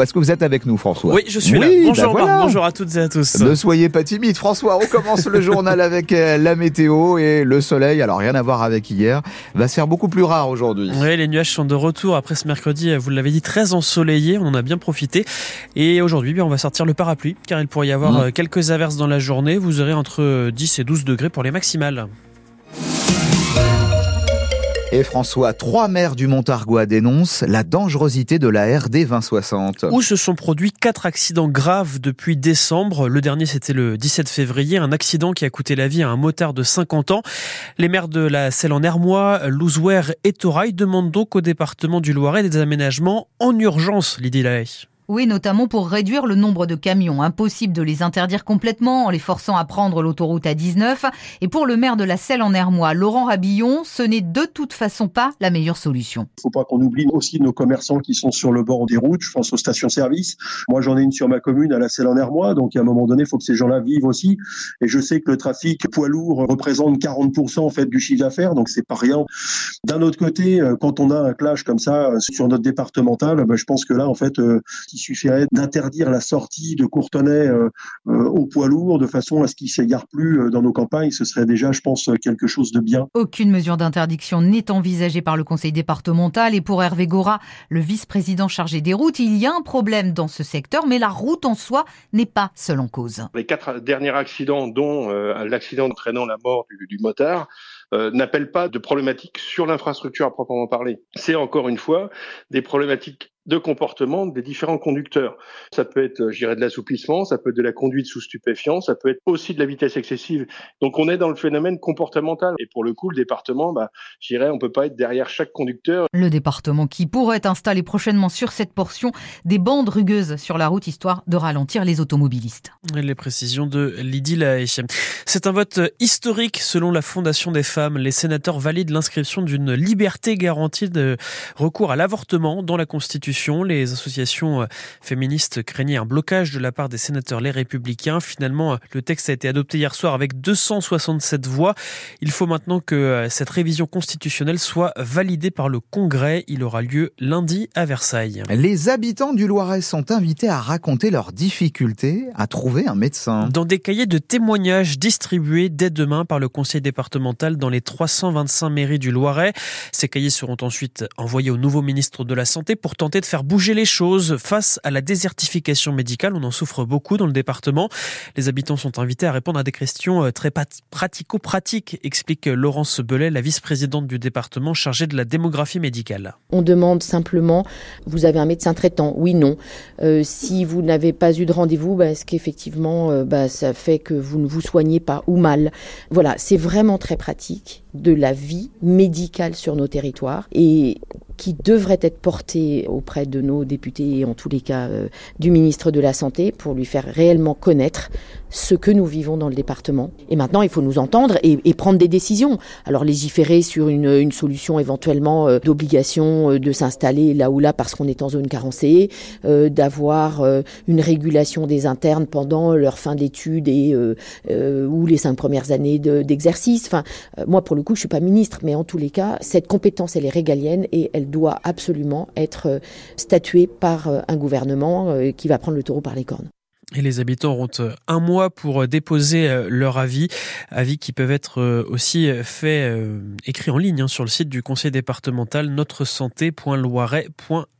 Est-ce que vous êtes avec nous, François Oui, je suis là. Bonjour bah voilà. bonjour à toutes et à tous. Ne soyez pas timide, François. On commence le journal avec euh, la météo et le soleil. Alors rien à voir avec hier. Va se faire beaucoup plus rare aujourd'hui. Oui, les nuages sont de retour après ce mercredi, vous l'avez dit, très ensoleillé. On en a bien profité. Et aujourd'hui, on va sortir le parapluie, car il pourrait y avoir Mmh. euh, quelques averses dans la journée. Vous aurez entre 10 et 12 degrés pour les maximales. Et François, trois maires du Montargois dénoncent la dangerosité de la RD 2060. Où se sont produits quatre accidents graves depuis décembre. Le dernier, c'était le 17 février, un accident qui a coûté la vie à un motard de 50 ans. Les maires de la Selle en Hermois, Louzouer et Torail demandent donc au département du Loiret des aménagements en urgence, Lydie Lahaye. Oui, notamment pour réduire le nombre de camions. Impossible de les interdire complètement en les forçant à prendre l'autoroute à 19. Et pour le maire de la Selle en Hermois, Laurent Rabillon, ce n'est de toute façon pas la meilleure solution. Il faut pas qu'on oublie aussi nos commerçants qui sont sur le bord des routes. Je pense aux stations-service. Moi, j'en ai une sur ma commune à la Selle en Hermois. Donc, à un moment donné, il faut que ces gens-là vivent aussi. Et je sais que le trafic poids lourd représente 40% en fait du chiffre d'affaires. Donc, c'est pas rien. D'un autre côté, euh, quand on a un clash comme ça euh, sur notre départemental, ben, je pense que là, en fait, euh, il suffirait d'interdire la sortie de Courtenay euh, euh, au poids lourd de façon à ce qu'ils s'égarent plus euh, dans nos campagnes. Ce serait déjà, je pense, quelque chose de bien. Aucune mesure d'interdiction n'est envisagée par le conseil départemental et pour Hervé Gora, le vice-président chargé des routes, il y a un problème dans ce secteur, mais la route en soi n'est pas seule en cause. Les quatre derniers accidents, dont euh, l'accident entraînant la mort du, du motard, euh, n'appellent pas de problématiques sur l'infrastructure à proprement parler. C'est encore une fois des problématiques de comportement des différents conducteurs. Ça peut être, euh, je dirais, de l'assouplissement, ça peut être de la conduite sous stupéfiant, ça peut être aussi de la vitesse excessive. Donc on est dans le phénomène comportemental. Et pour le coup, le département, bah, je dirais, on peut pas être derrière chaque conducteur. Le département qui pourrait installer prochainement sur cette portion des bandes rugueuses sur la route histoire de ralentir les automobilistes. Les précisions de Lydie Lahaye. C'est un vote historique selon la Fondation des femmes. Les sénateurs valident l'inscription d'une liberté garantie de recours à l'avortement dans la Constitution. Les associations féministes craignaient un blocage de la part des sénateurs les républicains. Finalement, le texte a été adopté hier soir avec 267 voix. Il faut maintenant que cette révision constitutionnelle soit validée par le Congrès. Il aura lieu lundi à Versailles. Les habitants du Loiret sont invités à raconter leurs difficultés à trouver un médecin. Dans des cahiers de témoignages distribués dès demain par le conseil départemental dans les 325 mairies du Loiret. Ces cahiers seront ensuite envoyés au nouveau ministre de la Santé pour tenter de faire bouger les choses face à la désertification médicale. On en souffre beaucoup dans le département. Les habitants sont invités à répondre à des questions très pratico-pratiques, explique Laurence Belay, la vice-présidente du département chargée de la démographie médicale. On demande simplement, vous avez un médecin traitant Oui, non. Euh, si vous n'avez pas eu de rendez-vous, bah, est-ce qu'effectivement, euh, bah, ça fait que vous ne vous soignez pas ou mal? Voilà, c'est vraiment très pratique de la vie médicale sur nos territoires et qui devrait être portée auprès de nos députés et en tous les cas euh, du ministre de la Santé pour lui faire réellement connaître ce que nous vivons dans le département. Et maintenant, il faut nous entendre et, prendre des décisions. Alors légiférer sur une, solution éventuellement euh, d'obligation euh, de s'installer là ou là parce qu'on est en zone carencée, d'avoir une régulation des internes pendant leur fin d'études et ou les cinq premières années d'exercice. De, enfin, moi pour le coup, je suis pas ministre, mais en tous les cas, cette compétence elle est régalienne et elle doit absolument être statuée par un gouvernement qui va prendre le taureau par les cornes. Et les habitants auront un mois pour déposer leur avis, avis qui peuvent être aussi faits, euh, écrits en ligne hein, sur le site du conseil départemental notresanté.loiret.fr.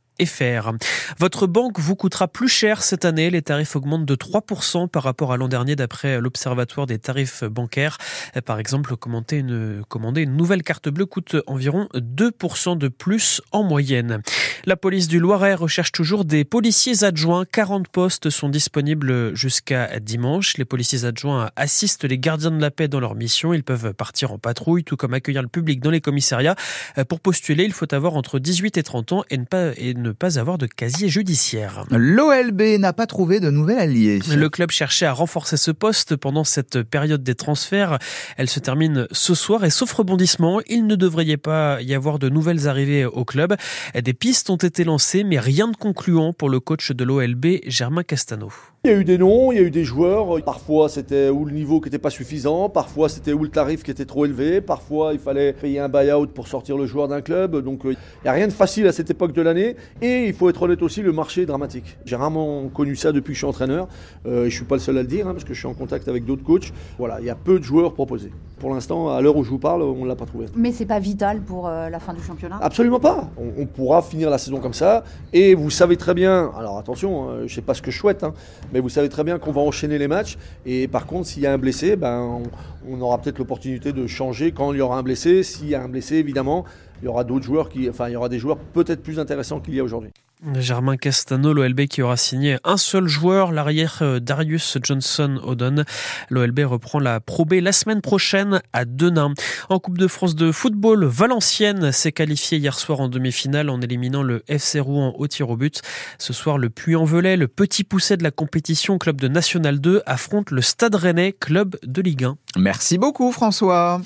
Votre banque vous coûtera plus cher cette année. Les tarifs augmentent de 3% par rapport à l'an dernier d'après l'Observatoire des tarifs bancaires. Par exemple, commander une, nouvelle carte bleue coûte environ 2% de plus en moyenne. La police du Loiret recherche toujours des policiers adjoints. 40 postes sont disponibles jusqu'à dimanche. Les policiers adjoints assistent les gardiens de la paix dans leur mission. Ils peuvent partir en patrouille, tout comme accueillir le public dans les commissariats. Pour postuler, il faut avoir entre 18 et 30 ans et ne pas, et ne pas avoir de casier judiciaire. L'OLB n'a pas trouvé de nouvel allié. Le club cherchait à renforcer ce poste pendant cette période des transferts. Elle se termine ce soir et sauf rebondissement, il ne devrait pas y avoir de nouvelles arrivées au club. Des pistes ont été lancées, mais rien de concluant pour le coach de l'OLB, Germain Castano. Il y a eu des noms, il y a eu des joueurs. Parfois, c'était ou le niveau qui n'était pas suffisant, parfois c'était ou le tarif qui était trop élevé, parfois il fallait payer un buy-out pour sortir le joueur d'un club. Donc, il n'y a rien de facile à cette époque de l'année. Et il faut être honnête aussi, le marché est dramatique. J'ai rarement connu ça depuis que je suis entraîneur. Euh, je suis pas le seul à le dire, hein, parce que je suis en contact avec d'autres coachs. Voilà, il y a peu de joueurs proposés. Pour l'instant, à l'heure où je vous parle, on ne l'a pas trouvé. Mais c'est pas vital pour euh, la fin du championnat? Absolument pas. On, on, pourra finir la saison comme ça. Et vous savez très bien, alors attention, hein, je ne sais pas ce que je souhaite, hein, mais vous savez très bien qu'on va enchaîner les matchs. Et par contre, s'il y a un blessé, ben, on, aura peut-être l'opportunité de changer quand il y aura un blessé. S'il y a un blessé, évidemment, il y aura d'autres joueurs qui, enfin, il y aura des joueurs peut-être plus intéressants qu'il y a aujourd'hui. Germain Castano, l'OLB qui aura signé un seul joueur, l'arrière euh, Darius Johnson Odon. L'OLB reprend la Pro la semaine prochaine à Denain. En Coupe de France de football, Valenciennes s'est qualifiée hier soir en demi-finale en éliminant le FC Rouen au tir au but. Ce soir, le Puy-en-Velay, le petit pousset de la compétition club de National 2, affronte le Stade Rennais, club de Ligue 1. Merci beaucoup François.